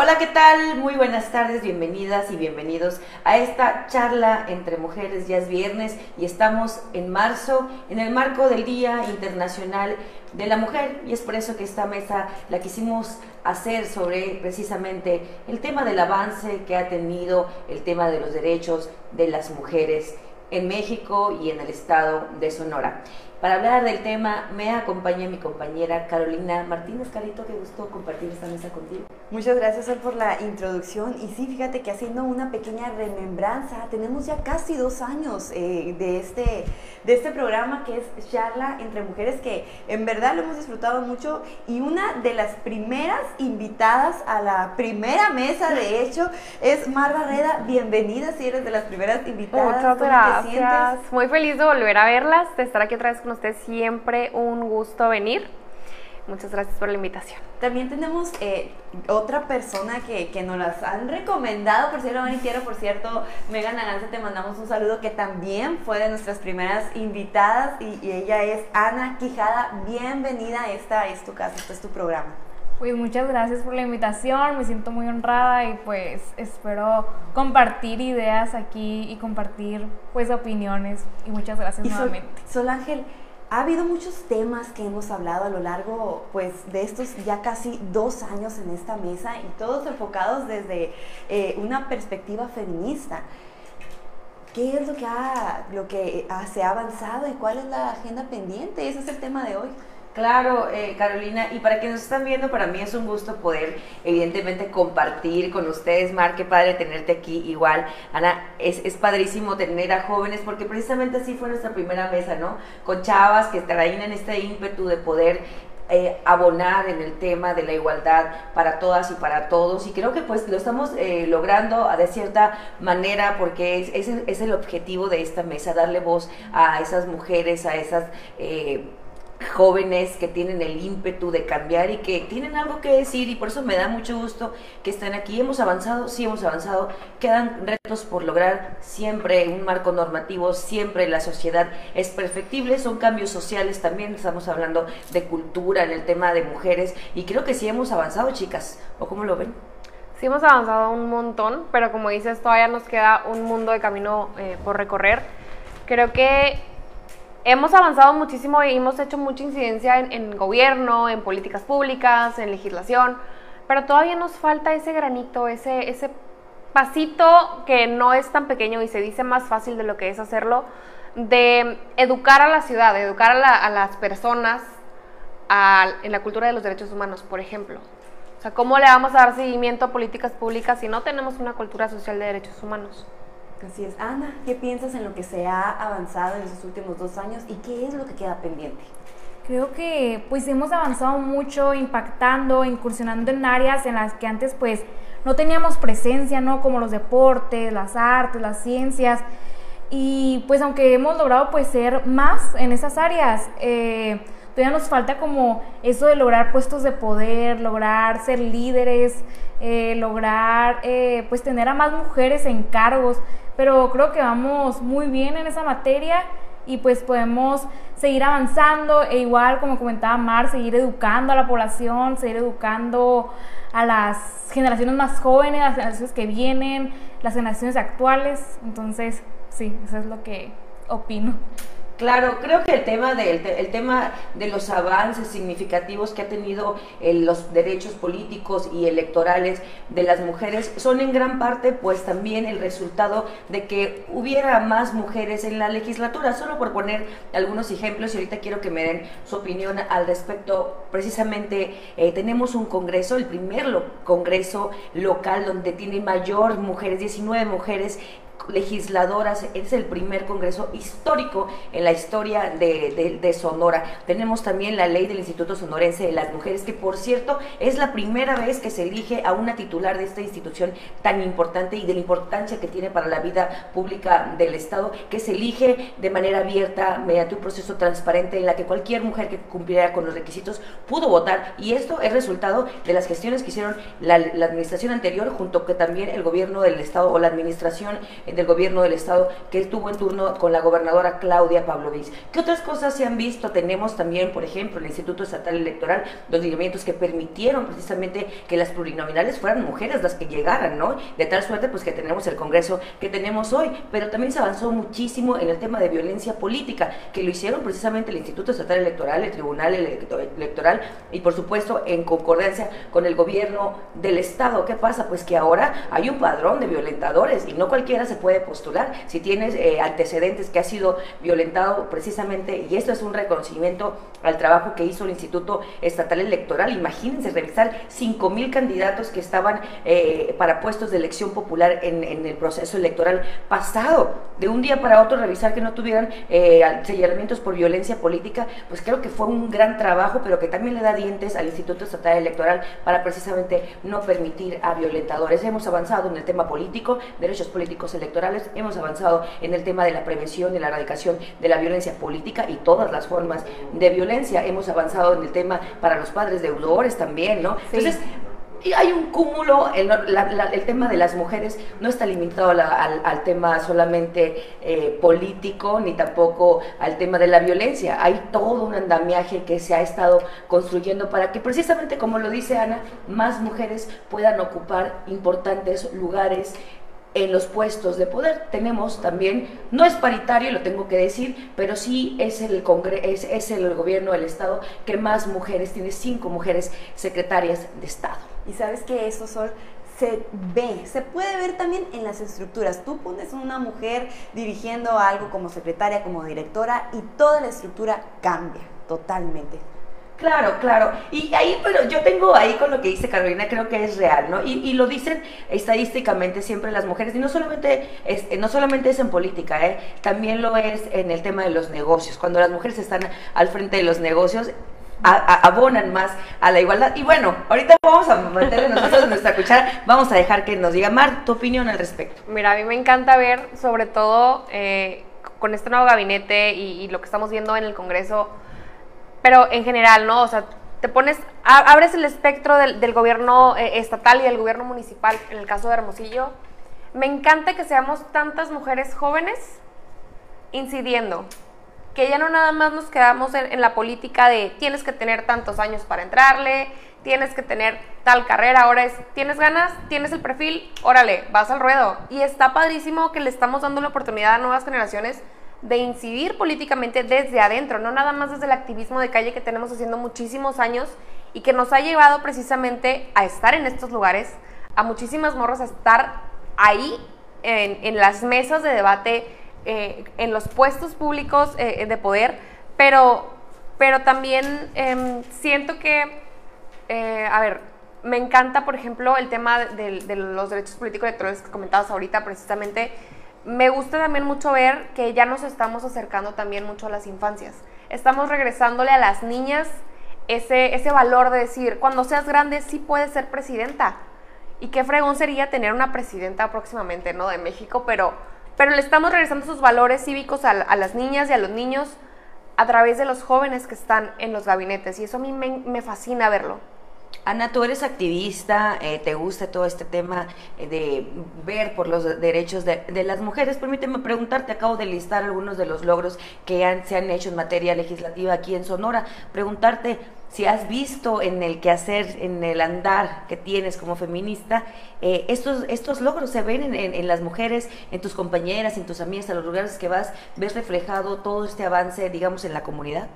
Hola, ¿qué tal? Muy buenas tardes, bienvenidas y bienvenidos a esta charla entre mujeres. Ya es viernes y estamos en marzo en el marco del Día Internacional de la Mujer y es por eso que esta mesa la quisimos hacer sobre precisamente el tema del avance que ha tenido el tema de los derechos de las mujeres en México y en el estado de Sonora. Para hablar del tema me acompaña mi compañera Carolina Martínez. Carito, qué gusto compartir esta mesa contigo. Muchas gracias Sol, por la introducción. Y sí, fíjate que haciendo una pequeña remembranza, tenemos ya casi dos años eh, de, este, de este programa que es Charla entre Mujeres, que en verdad lo hemos disfrutado mucho. Y una de las primeras invitadas a la primera mesa, de hecho, es Mar Barreda. Bienvenida, si eres de las primeras invitadas. Muchas gracias. Muy feliz de volver a verlas, de estar aquí otra vez con usted siempre un gusto venir. Muchas gracias por la invitación. También tenemos eh, otra persona que, que, nos las han recomendado, por cierto, Quiero, por cierto, Megan Aranza, te mandamos un saludo que también fue de nuestras primeras invitadas y, y ella es Ana Quijada. Bienvenida, esta es tu casa, este es tu programa. Pues muchas gracias por la invitación, me siento muy honrada y pues espero compartir ideas aquí y compartir pues opiniones y muchas gracias nuevamente. Sol Ángel, ha habido muchos temas que hemos hablado a lo largo pues, de estos ya casi dos años en esta mesa y todos enfocados desde eh, una perspectiva feminista. ¿Qué es lo que, ha, lo que se ha avanzado y cuál es la agenda pendiente? Ese es el tema de hoy. Claro, eh, Carolina, y para quienes nos están viendo, para mí es un gusto poder, evidentemente, compartir con ustedes, Mar, qué padre tenerte aquí igual. Ana, es, es padrísimo tener a jóvenes, porque precisamente así fue nuestra primera mesa, ¿no? Con chavas que traían este ímpetu de poder eh, abonar en el tema de la igualdad para todas y para todos y creo que pues lo estamos eh, logrando de cierta manera porque es, es, es, el objetivo de esta mesa, darle voz a esas mujeres, a esas... Eh, jóvenes que tienen el ímpetu de cambiar y que tienen algo que decir y por eso me da mucho gusto que estén aquí. Hemos avanzado, sí hemos avanzado, quedan retos por lograr, siempre un marco normativo, siempre la sociedad es perfectible, son cambios sociales también, estamos hablando de cultura en el tema de mujeres y creo que sí hemos avanzado, chicas, ¿o cómo lo ven? Sí hemos avanzado un montón, pero como dices, todavía nos queda un mundo de camino eh, por recorrer. Creo que hemos avanzado muchísimo y hemos hecho mucha incidencia en, gobierno, en políticas públicas, en legislación, pero todavía nos falta ese granito, ese, ese pasito que no es tan pequeño y se dice más fácil de lo que es hacerlo, de educar a la ciudad, educar a, las personas en la cultura de los derechos humanos, por ejemplo. O sea, ¿cómo le vamos a dar seguimiento a políticas públicas si no tenemos una cultura social de derechos humanos? Así es. Ana, ¿qué piensas en lo que se ha avanzado en estos últimos dos años y qué es lo que queda pendiente? Creo que pues hemos avanzado mucho impactando, incursionando en áreas en las que antes pues no teníamos presencia, ¿no? Como los deportes, las artes, las ciencias. Y pues aunque hemos logrado pues ser más en esas áreas, eh, todavía nos falta como eso de lograr puestos de poder, lograr ser líderes, eh, lograr eh, pues tener a más mujeres en cargos pero creo que vamos muy bien en esa materia y pues podemos seguir avanzando e igual como comentaba Mar, seguir educando a la población, seguir educando a las generaciones más jóvenes, las generaciones que vienen, las generaciones actuales. Entonces, sí, eso es lo que opino. Claro, creo que el tema de, tema de los avances significativos que ha tenido eh, los derechos políticos y electorales de las mujeres son en gran parte pues también el resultado de que hubiera más mujeres en la legislatura. Solo por poner algunos ejemplos y ahorita quiero que me den su opinión al respecto. Precisamente eh, tenemos un congreso, el primer congreso local donde tiene mayor mujeres, 19 mujeres legisladoras. Es el primer congreso histórico en la historia de, Sonora. Tenemos también la ley del Instituto Sonorense de las Mujeres, que por cierto es la primera vez que se elige a una titular de esta institución tan importante y de la importancia que tiene para la vida pública del Estado, que se elige de manera abierta mediante un proceso transparente en la que cualquier mujer que cumpliera con los requisitos pudo votar. Y esto es resultado de las gestiones que hicieron la, la administración anterior junto que también el gobierno del Estado o la administración del gobierno del estado que estuvo en turno con la gobernadora Claudia Pavlovich. ¿Qué otras cosas se han visto? Tenemos también, por ejemplo, el Instituto Estatal Electoral, los lineamientos que permitieron precisamente que las plurinominales fueran mujeres las que llegaran, ¿no? De tal suerte pues que tenemos el Congreso que tenemos hoy, pero también se avanzó muchísimo en el tema de violencia política, que lo hicieron precisamente el Instituto Estatal Electoral, el Tribunal Electoral y por supuesto en concordancia con el gobierno del Estado. ¿Qué pasa? Pues que ahora hay un padrón de violentadores y no cualquiera se puede postular. Si tienes eh, antecedentes que ha sido violentado precisamente, y esto es un reconocimiento al trabajo que hizo el Instituto Estatal Electoral, imagínense revisar 5 mil candidatos que estaban eh, para puestos de elección popular en, el proceso electoral pasado. De un día para otro revisar que no tuvieran eh, por violencia política, pues creo que fue un gran trabajo, pero que también le da dientes al Instituto Estatal Electoral para precisamente no permitir a violentadores. Hemos avanzado en el tema político, derechos políticos electorales, hemos avanzado en el tema de la prevención y la erradicación de la violencia política y todas las formas de violencia. Hemos avanzado en el tema para los padres deudores también, ¿no? Entonces, y hay un cúmulo, el, el, tema de las mujeres no está limitado al, tema solamente eh, político, ni tampoco al tema de la violencia. Hay todo un andamiaje que se ha estado construyendo para que precisamente, como lo dice Ana, más mujeres puedan ocupar importantes lugares en los puestos de poder. Tenemos también, no es paritario, lo tengo que decir, pero sí es el, es, es el gobierno del Estado que más mujeres, tiene cinco mujeres secretarias de Estado. Y sabes que eso, Sol, se ve, se puede ver también en las estructuras. Tú pones una mujer dirigiendo algo como secretaria, como directora, y toda la estructura cambia totalmente. Claro, claro. Y ahí, pero yo tengo ahí con lo que dice Carolina, creo que es real, ¿no? Y, lo dicen estadísticamente siempre las mujeres, y no solamente es, no solamente es en política, ¿eh? también lo es en el tema de los negocios. Cuando las mujeres están al frente de los negocios, abonan más a la igualdad. Y bueno, ahorita vamos a meterle nosotros en nuestra cuchara, vamos a dejar que nos diga Mar tu opinión al respecto. Mira, a mí me encanta ver, sobre todo eh, con este nuevo gabinete y, lo que estamos viendo en el Congreso, pero en general, ¿no? O sea, te pones, abres el espectro del, gobierno eh, estatal y del gobierno municipal, en el caso de Hermosillo. Me encanta que seamos tantas mujeres jóvenes incidiendo, que ya no nada más nos quedamos en, la política de tienes que tener tantos años para entrarle, tienes que tener tal carrera, ahora es, tienes ganas, tienes el perfil, órale, vas al ruedo. Y está padrísimo que le estamos dando la oportunidad a nuevas generaciones de incidir políticamente desde adentro, no nada más desde el activismo de calle que tenemos haciendo muchísimos años y que nos ha llevado precisamente a estar en estos lugares, a muchísimas morras a estar ahí en, en las mesas de debate eh, en los puestos públicos eh, de poder, pero, pero también em, siento que, eh, a ver, me encanta, por ejemplo, el tema de, de, los derechos políticos electorales que comentabas ahorita, precisamente. Me gusta también mucho ver que ya nos estamos acercando también mucho a las infancias. Estamos regresándole a las niñas ese, ese valor de decir, cuando seas grande sí puedes ser presidenta. Y qué fregón sería tener una presidenta próximamente, ¿no? De México, pero pero le estamos regresando esos valores cívicos a, las niñas y a los niños a través de los jóvenes que están en los gabinetes y eso a mí me, fascina verlo. Ana, tú eres activista, eh, te gusta todo este tema eh, de ver por los derechos de, las mujeres. Permíteme preguntarte, acabo de listar algunos de los logros que se han hecho en materia legislativa aquí en Sonora. Preguntarte, si has visto en el quehacer, en el andar que tienes como feminista, eh, estos, estos logros se ven en, las mujeres, en tus compañeras, en tus amigas, a los lugares que vas, ves reflejado todo este avance, digamos, en la comunidad.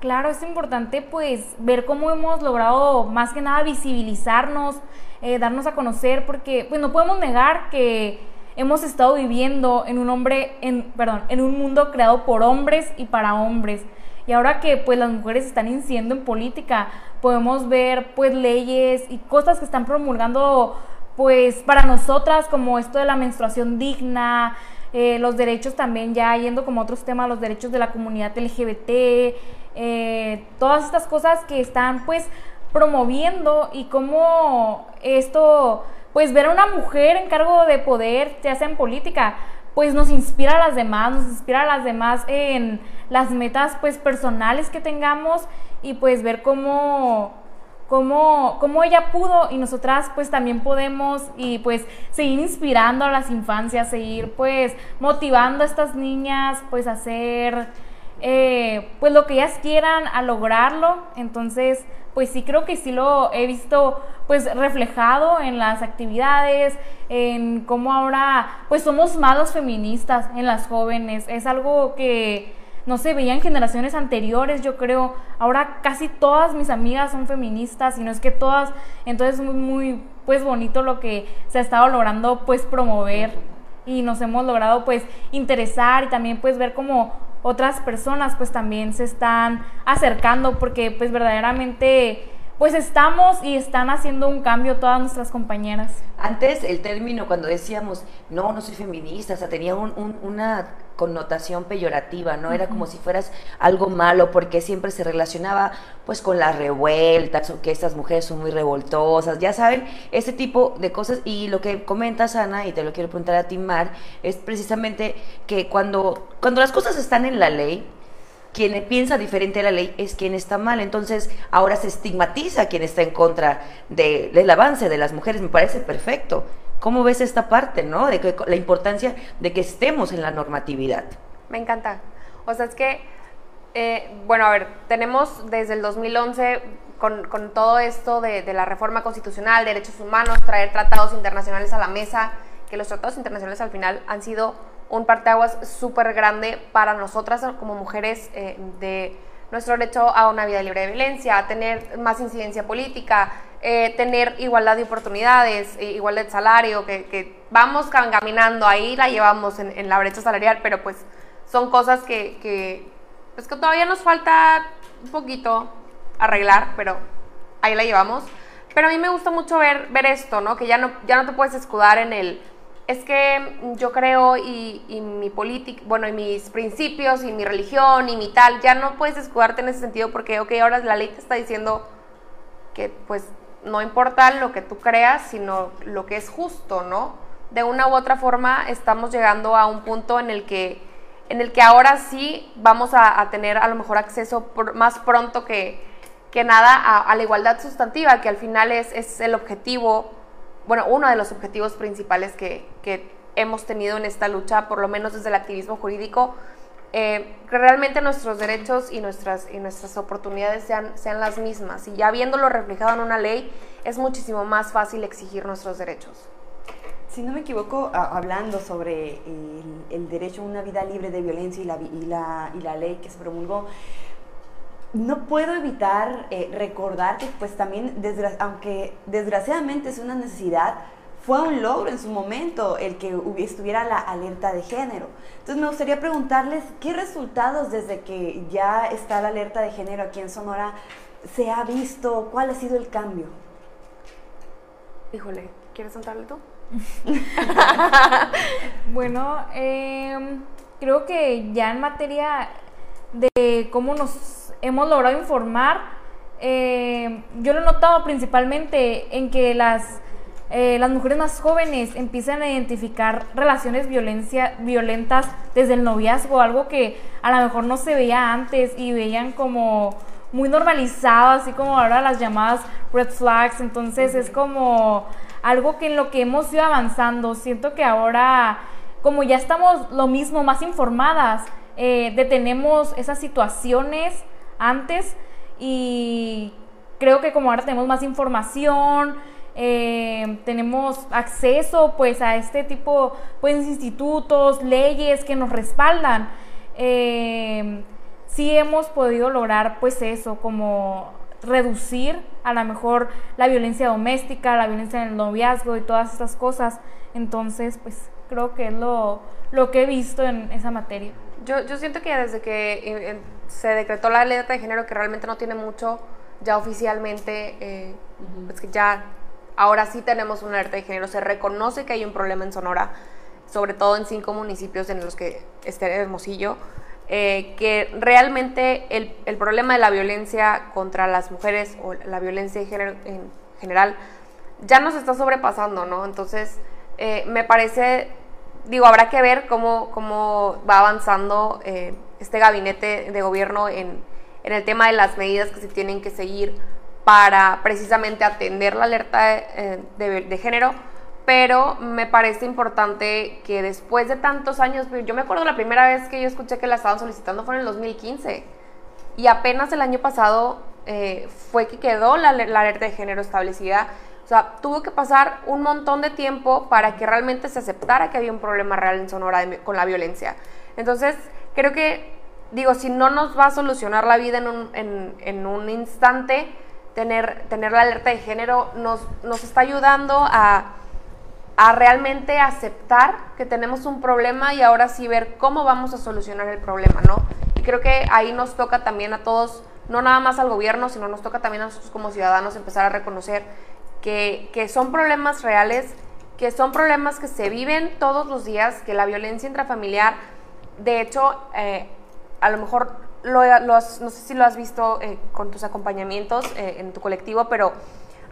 Claro, es importante pues ver cómo hemos logrado más que nada visibilizarnos, eh, darnos a conocer, porque pues no podemos negar que hemos estado viviendo en un hombre, en, perdón, en un mundo creado por hombres y para hombres. Y ahora que pues las mujeres están incidiendo en política, podemos ver pues leyes y cosas que están promulgando pues para nosotras como esto de la menstruación digna, eh, los derechos también ya yendo como otros temas, los derechos de la comunidad LGBT, eh, todas estas cosas que están pues promoviendo y cómo esto, pues ver a una mujer en cargo de poder, se hace en política, pues nos inspira a las demás, nos inspira a las demás en las metas pues personales que tengamos y pues ver cómo cómo, cómo ella pudo y nosotras pues también podemos y pues seguir inspirando a las infancias, seguir pues motivando a estas niñas pues a hacer eh, pues lo que ellas quieran, a lograrlo. Entonces pues sí creo que sí lo he visto pues reflejado en las actividades, en cómo ahora pues somos más feministas en las jóvenes. Es algo que no se veía en generaciones anteriores, yo creo. Ahora casi todas mis amigas son feministas y no es que todas, entonces es muy, muy pues bonito lo que se ha estado logrando pues promover y nos hemos logrado pues interesar y también pues ver cómo otras personas pues también se están acercando porque pues verdaderamente pues estamos y están haciendo un cambio todas nuestras compañeras. Antes el término cuando decíamos, no, no soy feminista, o sea, tenía una connotación peyorativa, ¿no? Era como si fueras algo malo porque siempre se relacionaba pues con las revueltas o que estas mujeres son muy revoltosas, ya saben, ese tipo de cosas y lo que comentas Ana y te lo quiero preguntar a ti Mar es precisamente que cuando cuando las cosas están en la ley quien piensa diferente a la ley es quien está mal. Entonces, ahora se estigmatiza a quien está en contra del avance de las mujeres. Me parece perfecto. ¿Cómo ves esta parte, no? De que, la importancia de que estemos en la normatividad. Me encanta. O sea, es que, eh, bueno, a ver, tenemos desde el 2011 con, con todo esto de, de, la reforma constitucional, derechos humanos, traer tratados internacionales a la mesa, que los tratados internacionales al final han sido un parteaguas súper grande para nosotras como mujeres eh, de nuestro derecho a una vida libre de violencia, a tener más incidencia política, eh, tener igualdad de oportunidades, eh, igualdad de salario, que, vamos caminando ahí, la llevamos en, la brecha salarial, pero pues son cosas que, pues que todavía nos falta un poquito arreglar, pero ahí la llevamos. Pero a mí me gusta mucho ver, ver esto, ¿no? Que ya no, ya no te puedes escudar en el es que yo creo y, mi política, bueno, y mis principios y mi religión y mi tal, ya no puedes escudarte en ese sentido porque, ok, ahora la ley te está diciendo que pues no importa lo que tú creas, sino lo que es justo, ¿no? De una u otra forma estamos llegando a un punto en el que, en el que ahora sí vamos a, tener a lo mejor acceso más pronto que, que nada a, a, la igualdad sustantiva, que al final es, es el objetivo bueno, uno de los objetivos principales que, hemos tenido en esta lucha, por lo menos desde el activismo jurídico, eh, que realmente nuestros derechos y nuestras, y nuestras oportunidades sean, sean las mismas. Y ya viéndolo reflejado en una ley, es muchísimo más fácil exigir nuestros derechos. Si no me equivoco, hablando sobre el, derecho a una vida libre de violencia y la, y la, y la ley que se promulgó, no puedo evitar eh, recordar que pues también, aunque desgraciadamente es una necesidad, fue un logro en su momento el que estuviera la alerta de género. Entonces me gustaría preguntarles qué resultados desde que ya está la alerta de género aquí en Sonora se ha visto, cuál ha sido el cambio. Híjole, ¿quieres contarle tú? bueno, em, creo que ya en materia de cómo nos hemos logrado informar, eh, yo lo he notado principalmente en que las, eh, las mujeres más jóvenes empiezan a identificar relaciones violencia, violentas desde el noviazgo, algo que a lo mejor no se veía antes y veían como muy normalizado, así como ahora las llamadas red flags, entonces es como algo que en lo que hemos ido avanzando, siento que ahora como ya estamos lo mismo, más informadas, eh, detenemos esas situaciones antes y creo que como ahora tenemos más información, eh, tenemos acceso pues a este tipo pues institutos, leyes que nos respaldan, eh, sí hemos podido lograr pues eso, como reducir a lo mejor la violencia doméstica, la violencia en el noviazgo y todas estas cosas. Entonces, pues creo que es lo, lo que he visto en esa materia. Yo, yo siento que desde que eh, se decretó la alerta de género, que realmente no tiene mucho, ya oficialmente, eh, pues que ya ahora sí tenemos una alerta de género, se reconoce que hay un problema en Sonora, sobre todo en cinco municipios en los que está Hermosillo, eh, que realmente el, el, problema de la violencia contra las mujeres o la violencia género, en general ya nos está sobrepasando, ¿no? Entonces, me parece digo, habrá que ver cómo, cómo va avanzando eh, este gabinete de gobierno en, en, el tema de las medidas que se tienen que seguir para precisamente atender la alerta de, de género pero me parece importante que después de tantos años, yo me acuerdo la primera vez que yo escuché que la estaban solicitando fue en el 2015 y apenas el año pasado eh, fue que quedó la, alerta de género establecida. O sea, tuvo que pasar un montón de tiempo para que realmente se aceptara que había un problema real en Sonora con la violencia. Entonces, creo que, digo, si no nos va a solucionar la vida en un, en, un instante, tener, tener la alerta de género nos, nos está ayudando a a realmente aceptar que tenemos un problema y ahora sí ver cómo vamos a solucionar el problema, ¿no? Y creo que ahí nos toca también a todos, no nada más al gobierno, sino nos toca también a nosotros como ciudadanos empezar a reconocer que, que son problemas reales, que son problemas que se viven todos los días, que la violencia intrafamiliar, de hecho, eh, a lo mejor lo, no sé si lo has visto eh, con tus acompañamientos eh, en tu colectivo, pero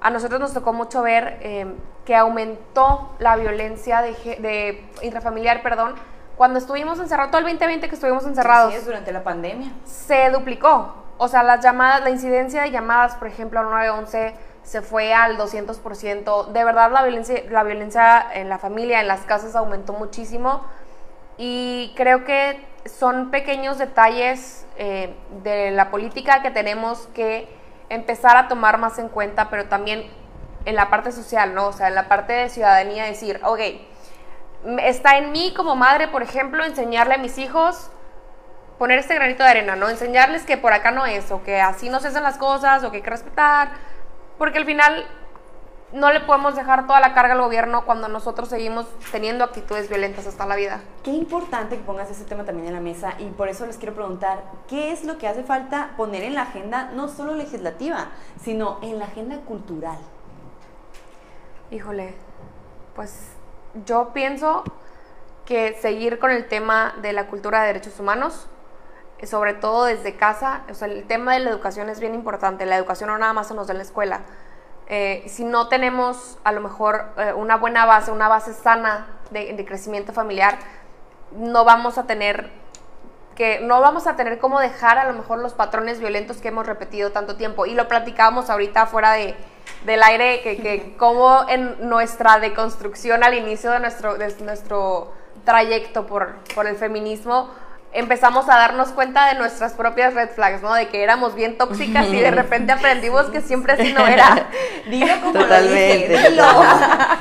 a nosotros nos tocó mucho ver em, que aumentó la violencia de, intrafamiliar, perdón, cuando estuvimos encerrados, todo el 2020 que estuvimos encerrados. Sí, es durante la pandemia. Se duplicó. O sea, las llamadas, la incidencia de llamadas, por ejemplo, al 911 se fue al 200%. De verdad, la violencia, la violencia en la familia, en las casas, aumentó muchísimo. Y creo que son pequeños detalles eh, de la política que tenemos que empezar a tomar más en cuenta, pero también en la parte social, ¿no? O sea, en la parte de ciudadanía, decir, ok, está en mí como madre, por ejemplo, enseñarle a mis hijos, poner este granito de arena, ¿no? Enseñarles que por acá no es, o que así no se hacen las cosas, o que hay que respetar, porque al final no le podemos dejar toda la carga al gobierno cuando nosotros seguimos teniendo actitudes violentas hasta la vida. Qué importante que pongas ese tema también en la mesa y por eso les quiero preguntar, ¿qué es lo que hace falta poner en la agenda, no solo legislativa, sino en la agenda cultural? Híjole, pues yo pienso que seguir con el tema de la cultura de derechos humanos, sobre todo desde casa, o sea, el tema de la educación es bien importante, la educación no nada más se nos da en la escuela, eh, si no tenemos a lo mejor eh, una buena base, una base sana de, crecimiento familiar, no vamos a tener que no vamos a tener cómo dejar a lo mejor los patrones violentos que hemos repetido tanto tiempo. Y lo platicábamos ahorita fuera de, del aire, que, que como en nuestra deconstrucción al inicio de nuestro, de nuestro trayecto por, por el feminismo, empezamos a darnos cuenta de nuestras propias red flags, ¿no? De que éramos bien tóxicas y de repente aprendimos que siempre así no era. Dilo como Totalmente. lo dilo.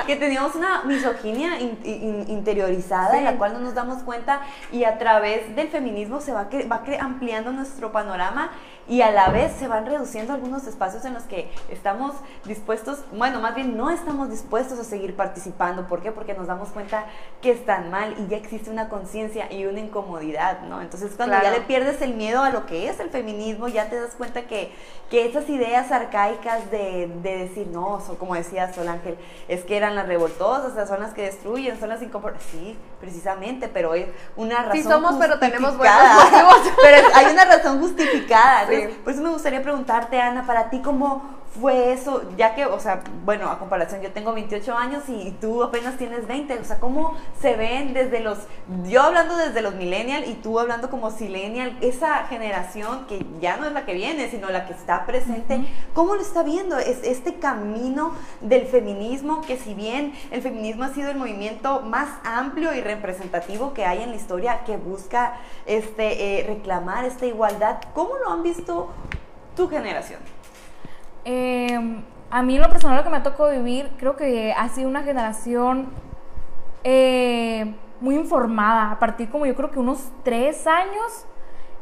que teníamos una misoginia interiorizada en la cual no nos damos cuenta y a través del feminismo se va, va ampliando nuestro panorama y a la vez se van reduciendo algunos espacios en los que estamos dispuestos, bueno, más bien no estamos dispuestos a seguir participando. ¿Por qué? Porque nos damos cuenta que están mal y ya existe una conciencia y una incomodidad, ¿no? Entonces cuando ya le pierdes el miedo a lo que es el feminismo, ya te das cuenta que, que esas ideas arcaicas de, de decir, no, son, como decía Sol Ángel, es que eran las revoltosas, son las que destruyen, son las inconformes. Sí, precisamente, pero es una razón. Sí somos, pero tenemos buenos motivos. pero hay una razón justificada por eso me gustaría preguntarte, Ana, para ti cómo fue eso, ya que, o sea, bueno, a comparación, yo tengo 28 años y tú apenas tienes 20, o sea, ¿cómo se ven desde los, yo hablando desde los millennials y tú hablando como silenial, esa generación que ya no es la que viene, sino la que está presente, ¿cómo lo está viendo? Es este camino del feminismo, que si bien el feminismo ha sido el movimiento más amplio y representativo que hay en la historia, que busca este, eh, reclamar esta igualdad, ¿cómo lo han visto tu generación? Eh, a mí lo personal que me tocado vivir, creo que ha sido una generación eh, muy informada, a partir como yo creo que unos tres años,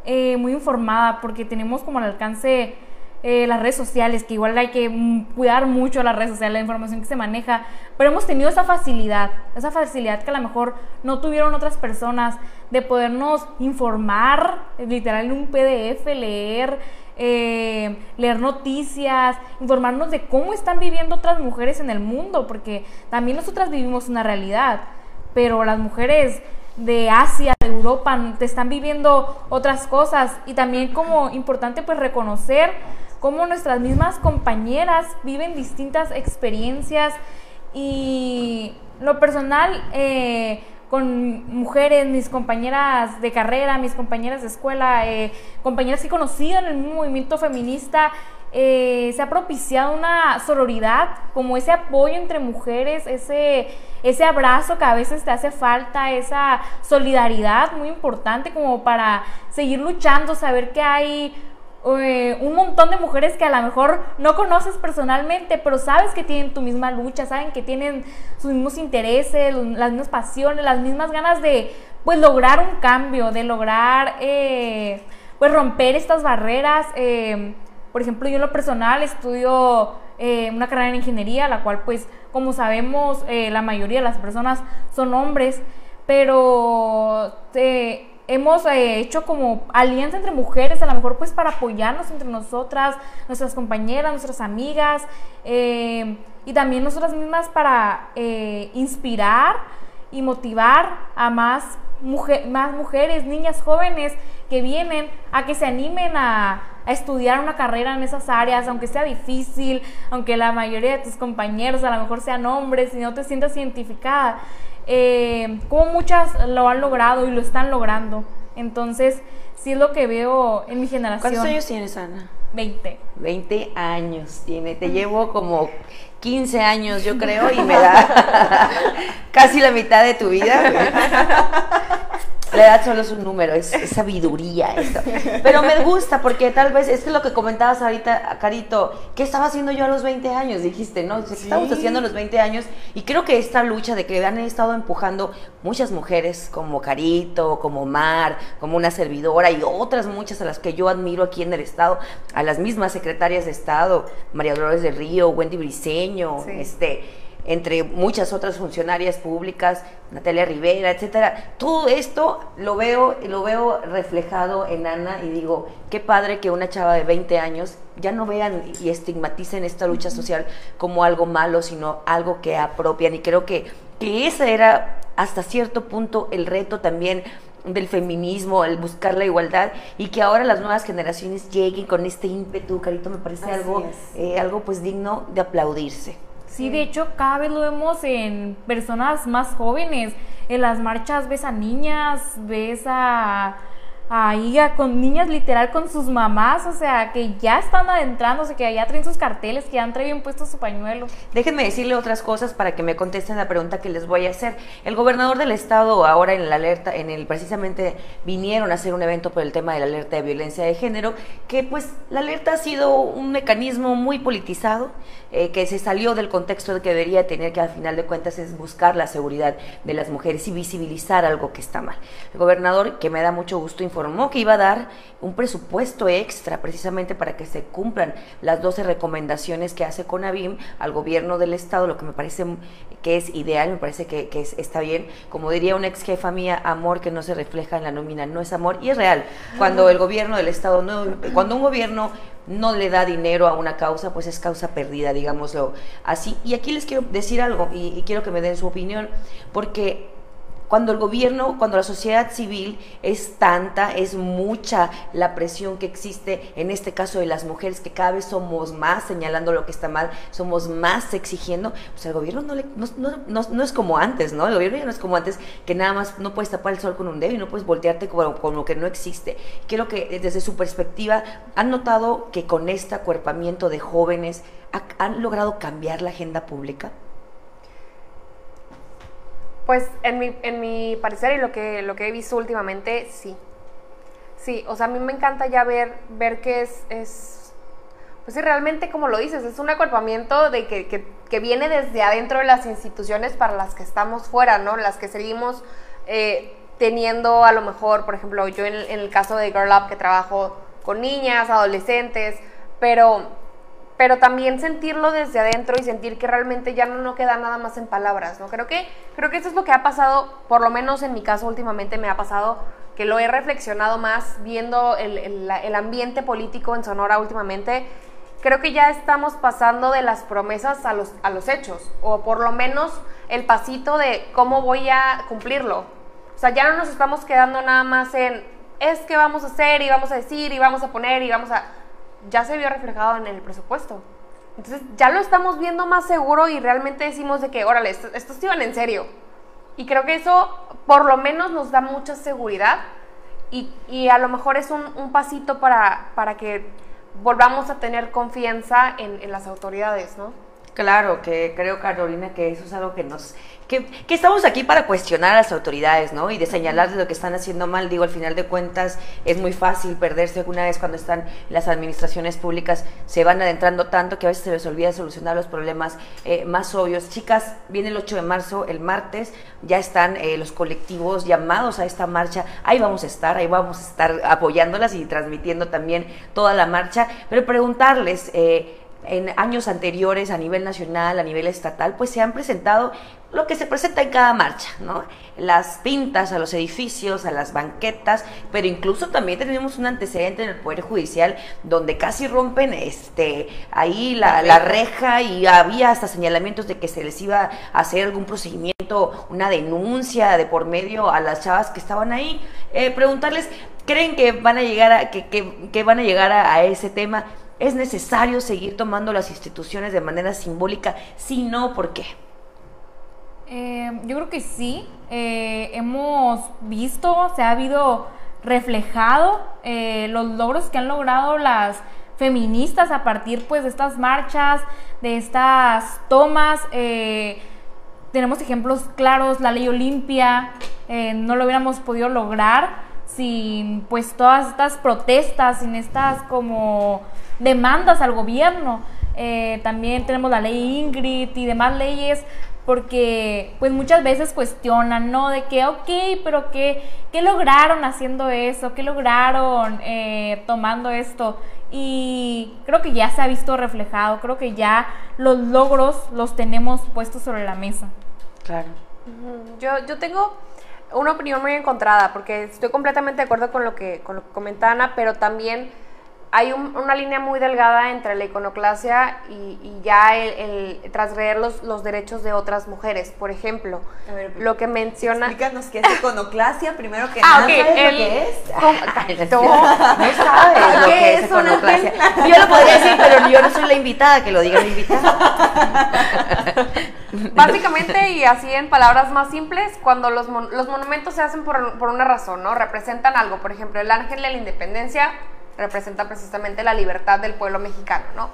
eh, muy informada, porque tenemos como al alcance eh, las redes sociales, que igual hay que mm, cuidar mucho las redes sociales, la información que se maneja, pero hemos tenido esa facilidad, esa facilidad que a lo mejor no tuvieron otras personas de podernos informar, literal en un PDF, leer, eh, leer noticias, informarnos de cómo están viviendo otras mujeres en el mundo, porque también nosotras vivimos una realidad, pero las mujeres de Asia, de Europa, te están viviendo otras cosas. Y también como importante pues reconocer cómo nuestras mismas compañeras viven distintas experiencias. Y lo personal eh, con mujeres, mis compañeras de carrera, mis compañeras de escuela, eh, compañeras que en el movimiento feminista, eh, se ha propiciado una sororidad, como ese apoyo entre mujeres, ese, ese abrazo que a veces te hace falta, esa solidaridad muy importante como para seguir luchando, saber que hay eh, un montón de mujeres que a lo mejor no conoces personalmente, pero sabes que tienen tu misma lucha, saben que tienen sus mismos intereses, las mismas pasiones, las mismas ganas de pues lograr un cambio, de lograr eh, pues romper estas barreras. Por ejemplo, yo en lo personal estudio eh, una carrera en ingeniería, la cual pues como sabemos eh, la mayoría de las personas son hombres, pero eh, hemos hecho como alianza entre mujeres, a lo mejor pues para apoyarnos entre nosotras, nuestras compañeras, nuestras amigas y también nosotras mismas para inspirar y motivar a más, más mujeres, niñas jóvenes que vienen a que se animen a a estudiar una carrera en esas áreas, aunque sea difícil, aunque la mayoría de tus compañeros a lo mejor sean hombres y no te sientas identificada, eh, como muchas lo han logrado y lo están logrando. Entonces, sí es lo que veo en mi generación. ¿Cuántos años tienes, Ana? 20. 20 años tiene. Te llevo como 15 años, yo creo, y me da casi la mitad de tu vida. La edad solo es un número, es, sabiduría esto. Pero me gusta porque tal vez, es que lo que comentabas ahorita, Carito, ¿qué estaba haciendo yo a los 20 años? Dijiste, ¿no? ¿Qué estamos haciendo a los 20 años? Y creo que esta lucha de que han estado empujando muchas mujeres como Carito, como Mar, como una servidora y otras muchas a las que yo admiro aquí en el Estado, a las mismas secretarias de Estado, María Dolores del Río, Wendy Briseño, este entre muchas otras funcionarias públicas, Natalia Rivera, etcétera. Todo esto lo veo, lo veo reflejado en Ana y digo, qué padre que una chava de 20 años ya no vean y estigmaticen esta lucha social como algo malo, sino algo que apropian. Y creo que, que ese era hasta cierto punto el reto también del feminismo, el buscar la igualdad y que ahora las nuevas generaciones lleguen con este ímpetu, Carito, me parece algo, eh, algo pues digno de aplaudirse. Sí, de hecho, cada vez lo vemos en personas más jóvenes. En las marchas ves a niñas, ves a ahí con niñas literal con sus mamás, o sea, que ya están adentrándose, que ya traen sus carteles, que ya han traído puesto su pañuelo. Déjenme decirle otras cosas para que me contesten la pregunta que les voy a hacer. El gobernador del estado ahora en la alerta, en el precisamente vinieron a hacer un evento por el tema de la alerta de violencia de género, que pues la alerta ha sido un mecanismo muy politizado, eh, que se salió del contexto que debería tener, que al final de cuentas es buscar la seguridad de las mujeres y visibilizar algo que está mal. El gobernador, que me da mucho gusto informó que iba a dar un presupuesto extra precisamente para que se cumplan las 12 recomendaciones que hace CONAVIM al gobierno del estado, lo que me parece que es ideal, me parece que, está bien. Como diría una ex jefa mía, amor que no se refleja en la nómina no es amor y es real. Cuando el gobierno del estado, no, cuando un gobierno no le da dinero a una causa, pues es causa perdida, digámoslo así. Y aquí les quiero decir algo y quiero que me den su opinión, porque cuando el gobierno, cuando la sociedad civil es tanta, es mucha la presión que existe, en este caso de las mujeres, que cada vez somos más señalando lo que está mal, somos más exigiendo, pues el gobierno no, le, es como antes, ¿no? El gobierno ya no es como antes, que nada más no puedes tapar el sol con un dedo y no puedes voltearte con, con lo que no existe. Quiero que desde su perspectiva, ¿han notado que con este acuerpamiento de jóvenes han logrado cambiar la agenda pública? Pues en mi, en mi parecer y lo que, lo que he visto últimamente, sí. Sí, o sea, a mí me encanta ya ver, ver que es, es pues sí, realmente como lo dices, es un acuerpamiento de que, que, que, viene desde adentro de las instituciones para las que estamos fuera, ¿no? Las que seguimos eh, teniendo a lo mejor, por ejemplo, yo en, en el caso de Girl Up que trabajo con niñas, adolescentes, pero pero también sentirlo desde adentro y sentir que realmente ya no, no queda nada más en palabras, ¿no? Creo que, creo que eso es lo que ha pasado, por lo menos en mi caso últimamente me ha pasado, que lo he reflexionado más viendo el, el, ambiente político en Sonora últimamente. Creo que ya estamos pasando de las promesas a los, a los hechos, o por lo menos el pasito de cómo voy a cumplirlo. O sea, ya no nos estamos quedando nada más en, es que vamos a hacer y vamos a decir y vamos a poner y vamos a ya se vio reflejado en el presupuesto. Entonces ya lo estamos viendo más seguro y realmente decimos de que, órale, estos, iban en serio. Y creo que eso por lo menos nos da mucha seguridad y, y a lo mejor es un, un pasito para, para, que, volvamos a tener confianza en, en las autoridades, ¿no? Claro, que creo, Carolina, que eso es algo que nos... Que, que, estamos aquí para cuestionar a las autoridades, ¿no? Y de señalarles lo que están haciendo mal. Digo, al final de cuentas es muy fácil perderse alguna vez cuando están las administraciones públicas, se van adentrando tanto que a veces se les olvida solucionar los problemas eh, más obvios. Chicas, viene el 8 de marzo, el martes, ya están eh, los colectivos llamados a esta marcha. Ahí vamos a estar, ahí vamos a estar apoyándolas y transmitiendo también toda la marcha. Pero preguntarles... Eh, en años anteriores a nivel nacional, a nivel estatal, pues se han presentado lo que se presenta en cada marcha, ¿no? Las pintas a los edificios, a las banquetas, pero incluso también tenemos un antecedente en el Poder Judicial donde casi rompen este ahí la, la reja y había hasta señalamientos de que se les iba a hacer algún procedimiento, una denuncia de por medio a las chavas que estaban ahí. Eh, preguntarles, ¿creen que van a llegar a, que, que, que van a llegar a, a ese tema? ¿Es necesario seguir tomando las instituciones de manera simbólica? Si no, ¿por qué? Eh, yo creo que sí. Eh, hemos visto, se ha habido reflejado eh, los logros que han logrado las feministas a partir pues de estas marchas, de estas tomas. tenemos ejemplos claros, la ley Olimpia, no lo hubiéramos podido lograr sin pues todas estas protestas, sin estas como demandas al gobierno. Eh, también tenemos la ley Ingrid y demás leyes porque pues muchas veces cuestionan, ¿no? De que, ok, pero ¿qué, qué lograron haciendo eso? ¿Qué lograron eh, tomando esto? Y creo que ya se ha visto reflejado, creo que ya los logros los tenemos puestos sobre la mesa. Claro. Yo, yo tengo una opinión muy encontrada, porque estoy completamente de acuerdo con lo que, con lo que comenta Ana, pero también hay una línea muy delgada entre la iconoclasia y, ya el, el transgredir los, los, derechos de otras mujeres. Por ejemplo, ver, lo que menciona... Explícanos qué es iconoclasia, primero que ah, nada. Okay, ¿Sabes el, lo que es? No, no sabes lo que es iconoclasia. Yo lo podría decir, pero yo no soy la invitada, que lo diga la invitada. Básicamente, y así en palabras más simples, cuando los, mon los monumentos se hacen por, por una razón, ¿no? Representan algo. Por ejemplo, el ángel de la independencia representa precisamente la libertad del pueblo mexicano, ¿no?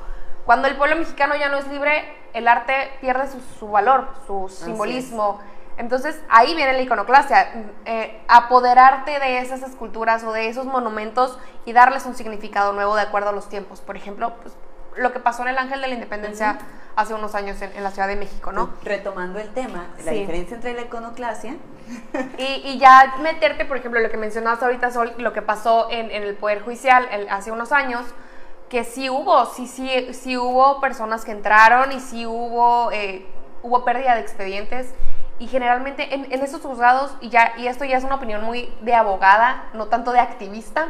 Cuando el pueblo mexicano ya no es libre, el arte pierde su, su valor, su simbolismo. Entonces ahí viene la iconoclasia, eh, apoderarte de esas esculturas o de esos monumentos y darles un significado nuevo de acuerdo a los tiempos. Por ejemplo, pues, lo que pasó en el Ángel de la Independencia uh -huh. Hace unos años en, en, la Ciudad de México, ¿no? Retomando el tema, la sí. diferencia entre la iconoclasia. y, y, ya meterte, por ejemplo, lo que mencionaste ahorita, Sol, lo que pasó en, en el Poder Judicial el, hace unos años, que sí hubo, sí, sí, sí hubo personas que entraron y sí hubo, eh, hubo pérdida de expedientes. Y generalmente en, en esos juzgados, y, ya, y esto ya es una opinión muy de abogada, no tanto de activista,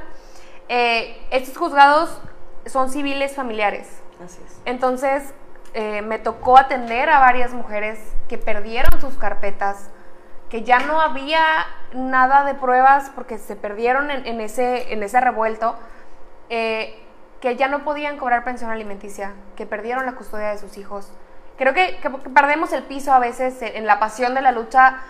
eh, estos juzgados son civiles familiares. Así es. Entonces, eh, me tocó atender a varias mujeres que perdieron sus carpetas, que ya no había nada de pruebas porque se perdieron en, ese, en ese revuelto, eh, que ya no podían cobrar pensión alimenticia, que perdieron la custodia de sus hijos. Creo que, que perdemos el piso a veces en la pasión de la lucha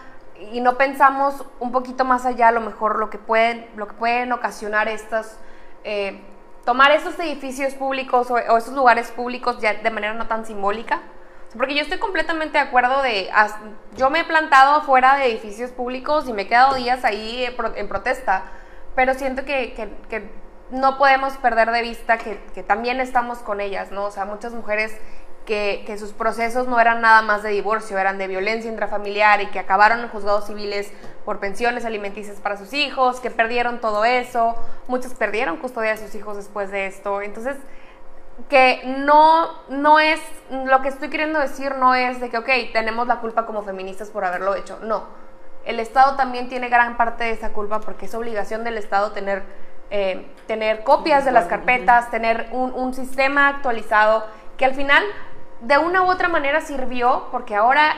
y no pensamos un poquito más allá a lo mejor lo que pueden, lo que pueden ocasionar estas... Eh, tomar esos edificios públicos o, esos lugares públicos ya de manera no tan simbólica. Porque yo estoy completamente de acuerdo de... Yo me he plantado afuera de edificios públicos y me he quedado días ahí en protesta, pero siento que, que, que no podemos perder de vista que, que, también estamos con ellas, ¿no? O sea, muchas mujeres que, que, sus procesos no eran nada más de divorcio, eran de violencia intrafamiliar y que acabaron en juzgados civiles por pensiones alimenticias para sus hijos, que perdieron todo eso, muchas perdieron custodia de sus hijos después de esto. Entonces, que no, no es, lo que estoy queriendo decir no es de que, ok, tenemos la culpa como feministas por haberlo hecho, no. El Estado también tiene gran parte de esa culpa porque es obligación del Estado tener, eh, tener copias de las carpetas, tener un, un sistema actualizado que al final de una u otra manera sirvió porque ahora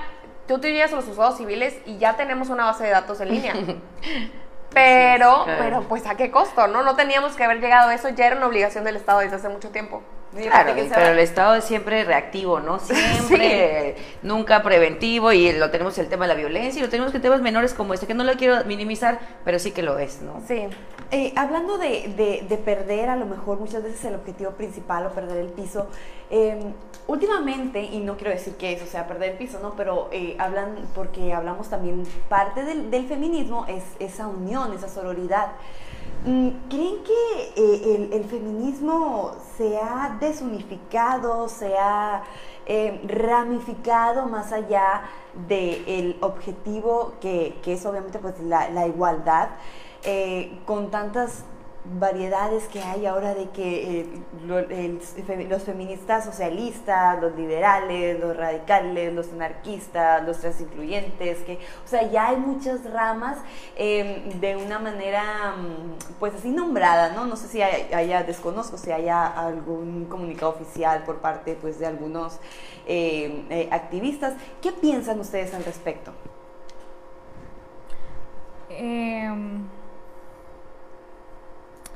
tú te llegas a los usuarios civiles y ya tenemos una base de datos en línea. Pero, sí, claro. pero pues a qué costo, ¿no? No teníamos que haber llegado a eso, ya era una obligación del Estado desde hace mucho tiempo. Claro, pero el Estado es siempre reactivo, ¿no? Siempre, nunca preventivo y lo tenemos el tema de la violencia y lo tenemos que temas menores como este, que no lo quiero minimizar, pero sí que lo es, ¿no? Sí. Eh, hablando de, de, perder a lo mejor muchas veces el objetivo principal o perder el piso, em, últimamente, y no quiero decir que eso sea perder el piso, ¿no? Pero eh, hablan, porque hablamos también, parte del, del feminismo es esa unión, esa sororidad. Mm, ¿Creen que eh, el, feminismo se ha desunificado, se ha eh, ramificado más allá del objetivo que, que, es obviamente pues, la, igualdad, eh, con tantas variedades que hay ahora de que eh, los feministas socialistas, los liberales, los radicales, los anarquistas, los transincluyentes, que, o sea, ya hay muchas ramas em, de una manera, mm, pues así nombrada, ¿no? No sé si haya, desconozco si haya algún comunicado oficial por parte, pues, de algunos em, eh, activistas. ¿Qué piensan ustedes al respecto? Eh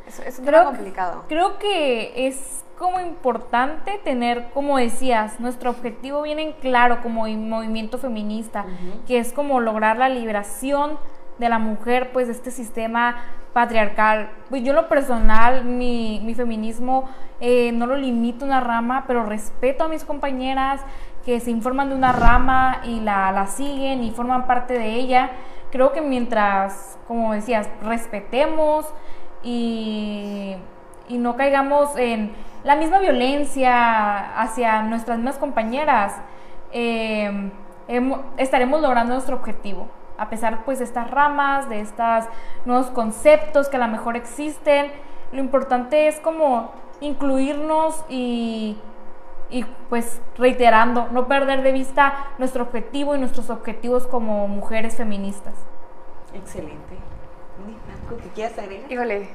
es, creo, complicado. Creo que es como importante tener, como decías, nuestro objetivo bien en claro como movimiento feminista, que es como lograr la liberación de la mujer, pues de este sistema patriarcal. Pues yo lo personal, mi, mi feminismo eh, no lo limito a una rama, pero respeto a mis compañeras que se informan de una rama y la, la siguen y forman parte de ella. Creo que mientras, como decías, respetemos, y, no caigamos en la misma violencia hacia nuestras mismas compañeras, eh, estaremos logrando nuestro objetivo. A pesar pues de estas ramas, de estos nuevos conceptos que a lo mejor existen, lo importante es como incluirnos y, y pues reiterando, no perder de vista nuestro objetivo y nuestros objetivos como mujeres feministas. Excelente. ¿Algo que quieras agregar? Híjole,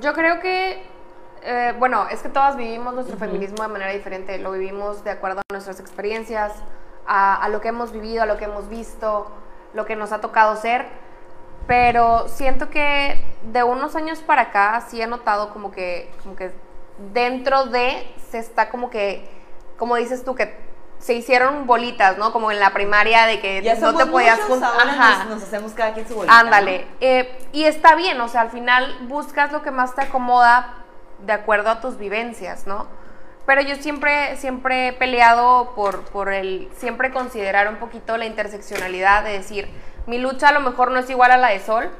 yo creo que, eh, bueno, es que todas vivimos nuestro feminismo de manera diferente, lo vivimos de acuerdo a nuestras experiencias, a, lo que hemos vivido, a lo que hemos visto, lo que nos ha tocado ser, pero siento que de unos años para acá sí he notado como que, como que dentro de se está como que, como dices tú, que se hicieron bolitas, ¿no? Como en la primaria de que no te podías juntar. Nos, nos, hacemos cada quien su bolita. Ándale. Eh, y está bien, o sea, al final buscas lo que más te acomoda de acuerdo a tus vivencias, ¿no? Pero yo siempre, siempre he peleado por, por el, siempre considerar un poquito la interseccionalidad, de decir, mi lucha a lo mejor no es igual a la de Sol,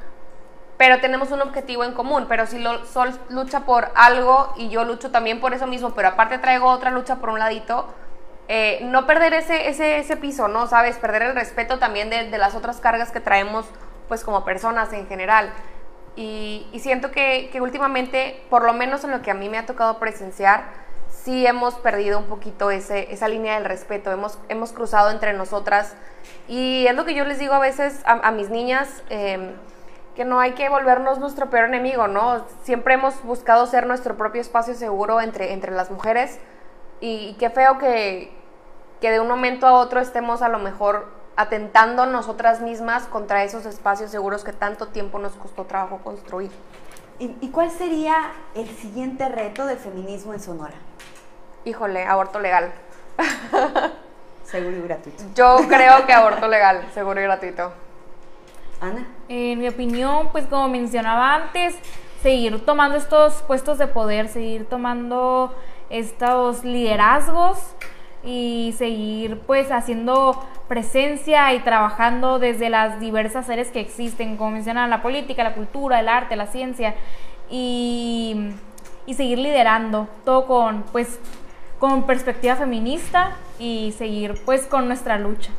pero tenemos un objetivo en común. Pero si Sol lucha por algo y yo lucho también por eso mismo, pero aparte traigo otra lucha por un ladito, eh, no perder ese, ese, ese, piso, ¿no? ¿Sabes? Perder el respeto también de, las otras cargas que traemos, pues como personas en general. Y, siento que, últimamente, por lo menos en lo que a mí me ha tocado presenciar, sí hemos perdido un poquito ese, esa línea del respeto, hemos, hemos cruzado entre nosotras. Y es lo que yo les digo a veces a, mis niñas, em, que no hay que volvernos nuestro peor enemigo, ¿no? Siempre hemos buscado ser nuestro propio espacio seguro entre, entre las mujeres. Y, qué feo que, que de un momento a otro estemos a lo mejor atentando nosotras mismas contra esos espacios seguros que tanto tiempo nos costó trabajo construir. ¿Y, cuál sería el siguiente reto del feminismo en Sonora? Híjole, aborto legal. seguro y gratuito. Yo creo que aborto legal, seguro y gratuito. Ana. En mi opinión, pues como mencionaba antes, seguir tomando estos puestos de poder, seguir tomando estos liderazgos y seguir pues haciendo presencia y trabajando desde las diversas áreas que existen, como mencionan la política, la cultura, el arte, la ciencia y, y seguir liderando todo con pues con perspectiva feminista y seguir pues con nuestra lucha.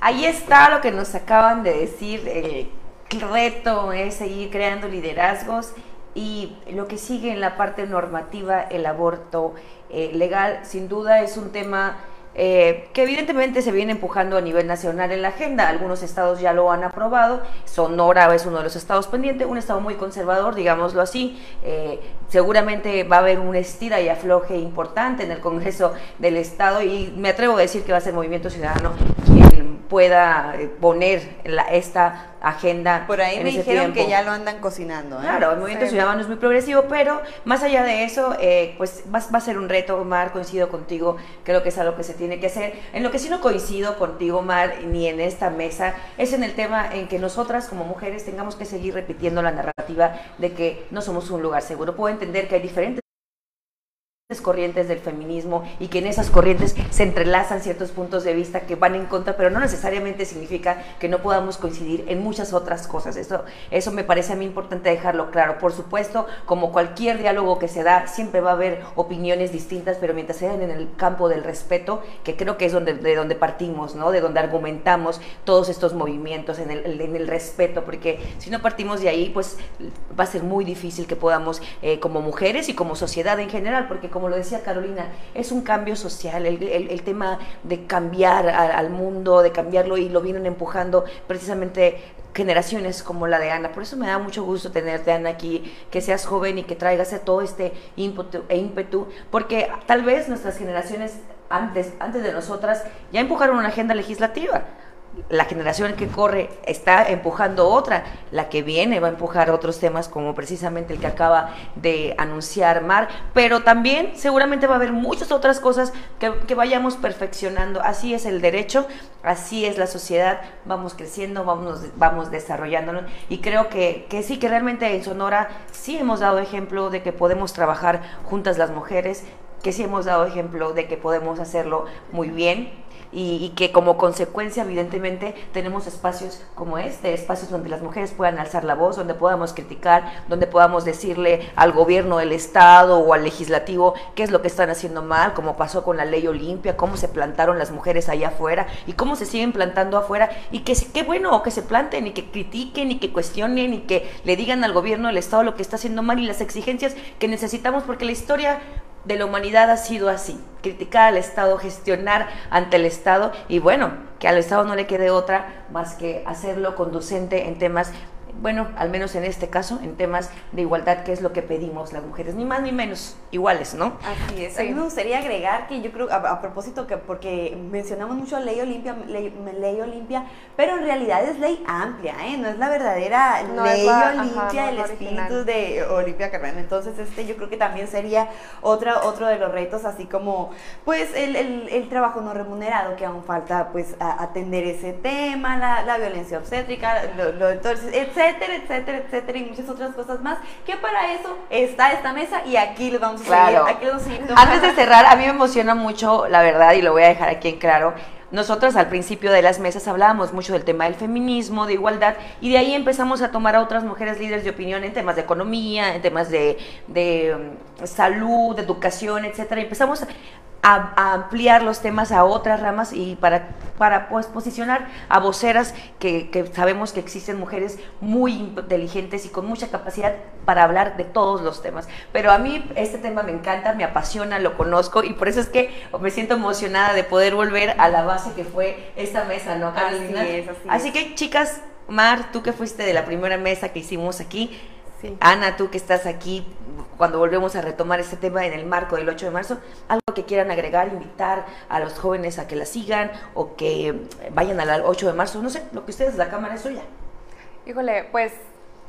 Ahí está lo que nos acaban de decir, el reto es seguir creando liderazgos y lo que sigue en la parte normativa, el aborto eh, legal, sin duda es un tema eh, que evidentemente se viene empujando a nivel nacional en la agenda. Algunos estados ya lo han aprobado. Sonora es uno de los estados pendientes, un estado muy conservador, digámoslo así. Eh, seguramente va a haber un estira y afloje importante en el Congreso del Estado y me atrevo a decir que va a ser Movimiento Ciudadano quien pueda eh, poner la, esta agenda. Por ahí en me ese dijeron que ya lo andan cocinando. ¿eh? Claro, el movimiento Sí. ciudadano es muy progresivo, pero más allá de eso, eh, pues va, va a ser un reto, Mar, coincido contigo, creo que es algo que se tiene que hacer. En lo que sí no coincido contigo, Mar, ni en esta mesa, es en el tema en que nosotras como mujeres tengamos que seguir repitiendo la narrativa de que no somos un lugar seguro. Puedo entender que hay diferentes corrientes del feminismo y que en esas corrientes se entrelazan ciertos puntos de vista que van en contra, pero no necesariamente significa que no podamos coincidir en muchas otras cosas. Eso, eso me parece a mí importante dejarlo claro. Por supuesto, como cualquier diálogo que se da, siempre va a haber opiniones distintas, pero mientras sean en el campo del respeto, que creo que es donde, de donde partimos, ¿no? de donde argumentamos todos estos movimientos, en el, en el respeto, porque si no partimos de ahí, pues va a ser muy difícil que podamos, eh, como mujeres y como sociedad en general, porque como lo decía Carolina, es un cambio social, el, el- el tema de cambiar a- al mundo, de cambiarlo y lo vienen empujando precisamente generaciones como la de Ana. Por eso me da mucho gusto tenerte, Ana, aquí, que seas joven y que traigas todo este ímpetu, e ímpetu, porque tal vez nuestras generaciones antes, antes de nosotras ya empujaron una agenda legislativa la generación que corre está empujando otra, la que viene va a empujar otros temas como precisamente el que acaba de anunciar Mar, pero también seguramente va a haber muchas otras cosas que, que vayamos perfeccionando. Así es el derecho, así es la sociedad, vamos creciendo, vamos, vamos desarrollándonos y creo que, que sí, que realmente en Sonora sí hemos dado ejemplo de que podemos trabajar juntas las mujeres, que sí hemos dado ejemplo de que podemos hacerlo muy bien y, que como consecuencia evidentemente tenemos espacios como este, espacios donde las mujeres puedan alzar la voz, donde podamos criticar, donde podamos decirle al gobierno del estado o al legislativo qué es lo que están haciendo mal, como pasó con la ley Olimpia, cómo se plantaron las mujeres allá afuera y cómo se siguen plantando afuera y que qué bueno que se planten y que critiquen y que cuestionen y que le digan al gobierno del estado lo que está haciendo mal y las exigencias que necesitamos porque la historia de la humanidad ha sido así, criticar al Estado, gestionar ante el Estado y bueno, que al Estado no le quede otra más que hacerlo conducente en temas, bueno, al menos en este caso, en temas de igualdad, que es lo que pedimos las mujeres, ni más ni menos, iguales, ¿no? Así es. A Sí. mí me gustaría agregar que yo creo, a, a propósito, que porque mencionamos mucho ley Olimpia, ley, ley Olimpia, pero en realidad es ley amplia, ¿eh? No es la verdadera No ley la- ajá, Olimpia, no el es espíritu original. de Olimpia Carmen. Entonces, este yo creo que también sería otra, otro de los retos, así como, pues, el, el- el trabajo no remunerado, que aún falta, pues, a- atender ese tema, la, la violencia obstétrica, lo, lo- entonces, etcétera, etcétera, etcétera, y muchas otras cosas más, que para eso está esta mesa y aquí les vamos a Claro. seguir, aquí les vamos a seguir Antes de cerrar, a mí me emociona mucho, la verdad, y lo voy a dejar aquí en claro. Nosotras al principio de las mesas hablábamos mucho del tema del feminismo, de igualdad, y de ahí empezamos a tomar a otras mujeres líderes de opinión en temas de economía, en temas de, de, mm, salud, de educación, etcétera. Empezamos a, a ampliar los temas a otras ramas y para, para pues, posicionar a voceras que, que sabemos que existen mujeres muy inteligentes y con mucha capacidad para hablar de todos los temas. Pero a mí este tema me encanta, me apasiona, lo conozco y por eso es que me siento emocionada de poder volver a la base que fue esta mesa, ¿no, Carolina? Así es, así es. que, chicas, Mar, tú que fuiste de la primera mesa que hicimos aquí, Sí. Ana, tú que estás aquí cuando volvemos a retomar este tema en el marco del 8 de marzo, algo que quieran agregar, invitar a los jóvenes a que la sigan o que vayan al 8 de marzo, no sé, lo que ustedes, la cámara es suya. Híjole, pues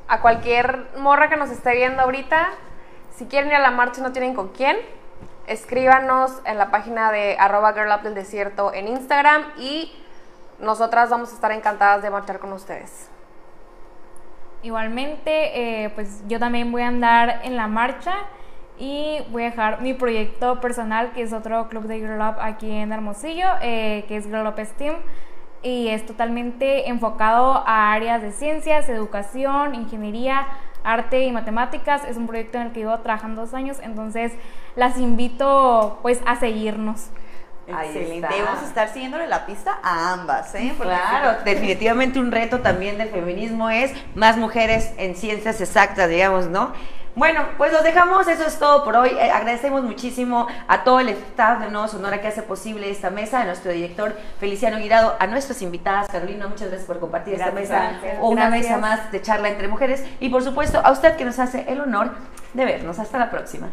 a cualquier morra que nos esté viendo ahorita, si quieren ir a la marcha y no tienen con quién, escríbanos en la página de arroba girl up del desierto en Instagram y nosotras vamos a estar encantadas de marchar con ustedes. Igualmente, eh, pues yo también voy a andar en la marcha y voy a dejar mi proyecto personal, que es otro club de Girl Up aquí en Hermosillo, eh, que es Girl Up STEAM. Y es totalmente enfocado a áreas de ciencias, educación, ingeniería, arte y matemáticas. Es un proyecto en el que llevo trabajando dos años, entonces las invito pues a seguirnos. Excelente. vamos a estar siguiéndole la pista a ambas, ¿eh? Porque Claro, definitivamente un reto también del feminismo es más mujeres en ciencias exactas, digamos, ¿no? Bueno, pues lo dejamos, eso es todo por hoy. Eh, agradecemos muchísimo a todo el staff de Nuevo Sonora que hace posible esta mesa, a nuestro director Feliciano Guirado, a nuestras invitadas, Carolina, muchas gracias por compartir esta mesa gracias. o una Gracias. mesa más de charla entre mujeres y por supuesto a usted que nos hace el honor de vernos. Hasta la próxima.